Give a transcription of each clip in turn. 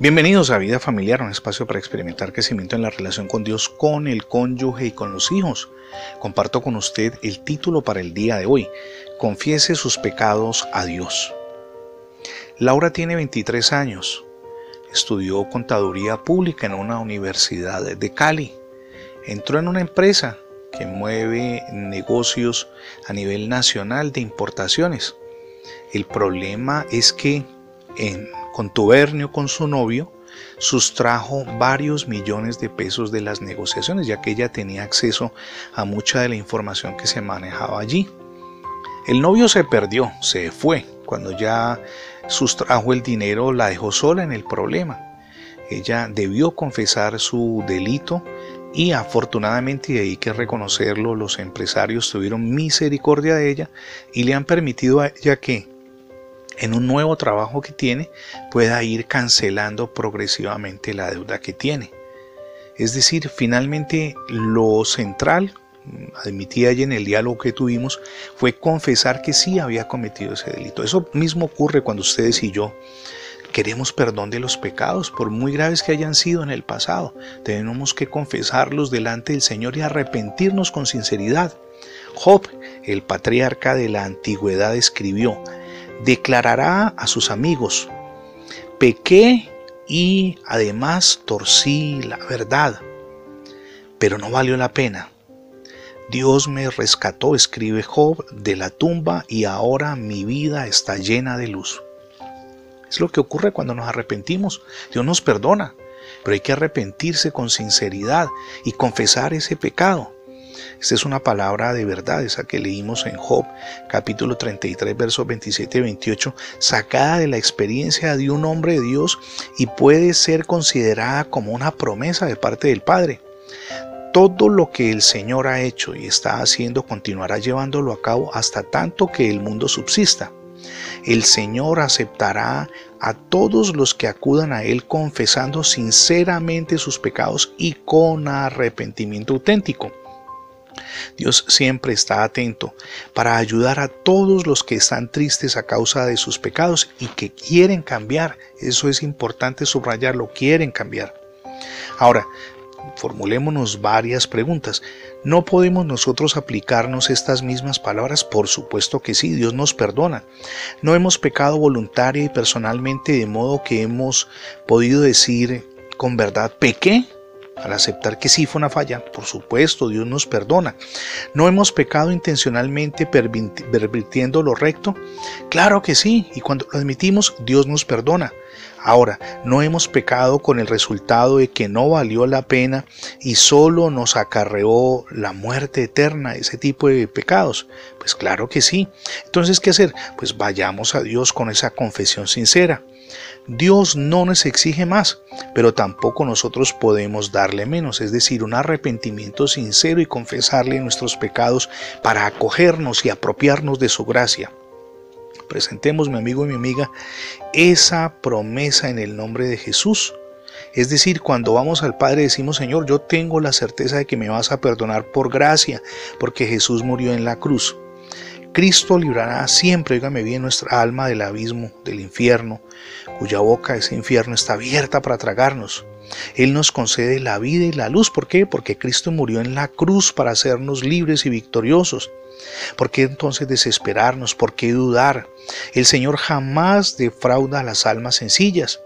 Bienvenidos a Vida Familiar, un espacio para experimentar crecimiento en la relación con Dios, con el cónyuge y con los hijos. Comparto con usted el título para el día de hoy. Confiese sus pecados a Dios. Laura tiene 23 años. Estudió contaduría pública en una universidad de Cali. Entró en una empresa que mueve negocios a nivel nacional de importaciones. El problema es que en contubernio con su novio, sustrajo varios millones de pesos de las negociaciones, ya que ella tenía acceso a mucha de la información que se manejaba allí. El novio se perdió, se fue. Cuando ya sustrajo el dinero, la dejó sola en el problema. Ella debió confesar su delito y afortunadamente, y hay que reconocerlo, los empresarios tuvieron misericordia de ella y le han permitido a ella que en un nuevo trabajo que tiene pueda ir cancelando progresivamente la deuda que tiene. Es decir, finalmente lo central, admití allí en el diálogo que tuvimos, fue confesar que sí había cometido ese delito. Eso mismo ocurre cuando ustedes y yo queremos perdón de los pecados, por muy graves que hayan sido en el pasado. Tenemos que confesarlos delante del Señor y arrepentirnos con sinceridad. Job, el patriarca de la antigüedad, escribió, declarará a sus amigos, pequé y además torcí la verdad, pero no valió la pena. Dios me rescató, escribe Job, de la tumba y ahora mi vida está llena de luz. Es lo que ocurre cuando nos arrepentimos. Dios nos perdona, pero hay que arrepentirse con sinceridad y confesar ese pecado. Esta es una palabra de verdad, esa que leímos en Job, capítulo 33, versos 27 y 28, sacada de la experiencia de un hombre de Dios y puede ser considerada como una promesa de parte del Padre. Todo lo que el Señor ha hecho y está haciendo continuará llevándolo a cabo hasta tanto que el mundo subsista. El Señor aceptará a todos los que acudan a Él confesando sinceramente sus pecados y con arrepentimiento auténtico. Dios siempre está atento para ayudar a todos los que están tristes a causa de sus pecados y que quieren cambiar. Eso es importante subrayarlo, quieren cambiar. Ahora, formulémonos varias preguntas. ¿No podemos nosotros aplicarnos estas mismas palabras? Por supuesto que sí, Dios nos perdona. ¿No hemos pecado voluntaria y personalmente de modo que hemos podido decir con verdad, pequé? Al aceptar que sí fue una falla, por supuesto, Dios nos perdona. ¿No hemos pecado intencionalmente pervirtiendo lo recto? Claro que sí, y cuando lo admitimos, Dios nos perdona. Ahora, ¿no hemos pecado con el resultado de que no valió la pena y solo nos acarreó la muerte eterna, ese tipo de pecados? Pues claro que sí. Entonces, ¿qué hacer? Pues vayamos a Dios con esa confesión sincera. Dios no nos exige más, pero tampoco nosotros podemos darle menos, es decir, un arrepentimiento sincero y confesarle nuestros pecados para acogernos y apropiarnos de su gracia. Presentemos, mi amigo y mi amiga, esa promesa en el nombre de Jesús. Es decir, cuando vamos al Padre decimos, Señor, yo tengo la certeza de que me vas a perdonar por gracia, porque Jesús murió en la cruz. Cristo librará siempre, oígame bien, nuestra alma del abismo, del infierno, cuya boca ese infierno está abierta para tragarnos. Él nos concede la vida y la luz. ¿Por qué? Porque Cristo murió en la cruz para hacernos libres y victoriosos. ¿Por qué entonces desesperarnos? ¿Por qué dudar? El Señor jamás defrauda a las almas sencillas.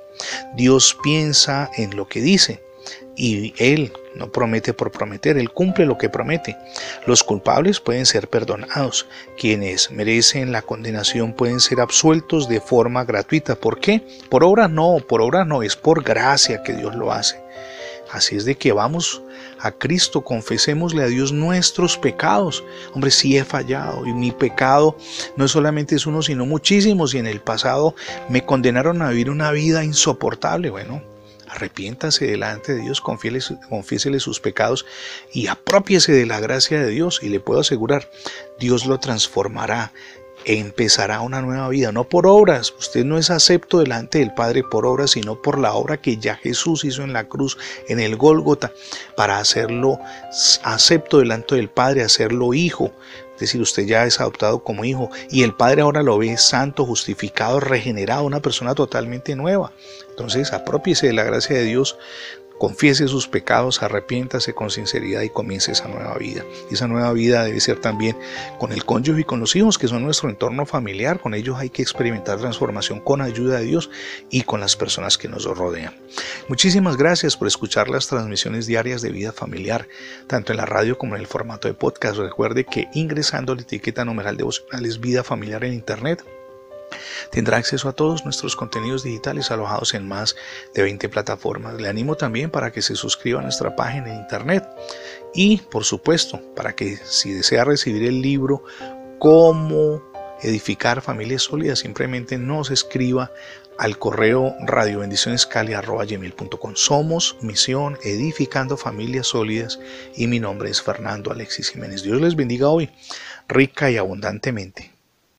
Dios piensa en lo que dice y Él no promete por prometer, Él cumple lo que promete. Los culpables pueden ser perdonados, quienes merecen la condenación pueden ser absueltos de forma gratuita. ¿Por qué? Por obra no, por obra no, es por gracia que Dios lo hace. Así es de que vamos a Cristo, confesémosle a Dios nuestros pecados. Hombre, sí he fallado y mi pecado no solamente es uno, sino muchísimos y en el pasado me condenaron a vivir una vida insoportable. Bueno, arrepiéntase delante de Dios, confiésele sus pecados y apropiese de la gracia de Dios y le puedo asegurar, Dios lo transformará empezará una nueva vida, no por obras. Usted no es acepto delante del Padre por obras, sino por la obra que ya Jesús hizo en la cruz, en el Gólgota, para hacerlo acepto delante del Padre, hacerlo hijo, es decir, usted ya es adoptado como hijo y el Padre ahora lo ve santo, justificado, regenerado, una persona totalmente nueva. Entonces, apropiese de la gracia de Dios, Confiese sus pecados, arrepiéntase con sinceridad y comience esa nueva vida. Esa nueva vida debe ser también con el cónyuge y con los hijos, que son nuestro entorno familiar. Con ellos hay que experimentar transformación con ayuda de Dios y con las personas que nos rodean. Muchísimas gracias por escuchar las transmisiones diarias de vida familiar, tanto en la radio como en el formato de podcast. Recuerde que ingresando la etiqueta numeral devocionales vida familiar en Internet, Tendrá acceso a todos nuestros contenidos digitales alojados en más de 20 plataformas. Le animo también para que se suscriba a nuestra página en internet y, por supuesto, para que si desea recibir el libro Cómo edificar familias sólidas, simplemente nos escriba al correo radiobendicionescali.com. Somos Misión Edificando Familias Sólidas y mi nombre es Fernando Alexis Jiménez. Dios les bendiga hoy, rica y abundantemente.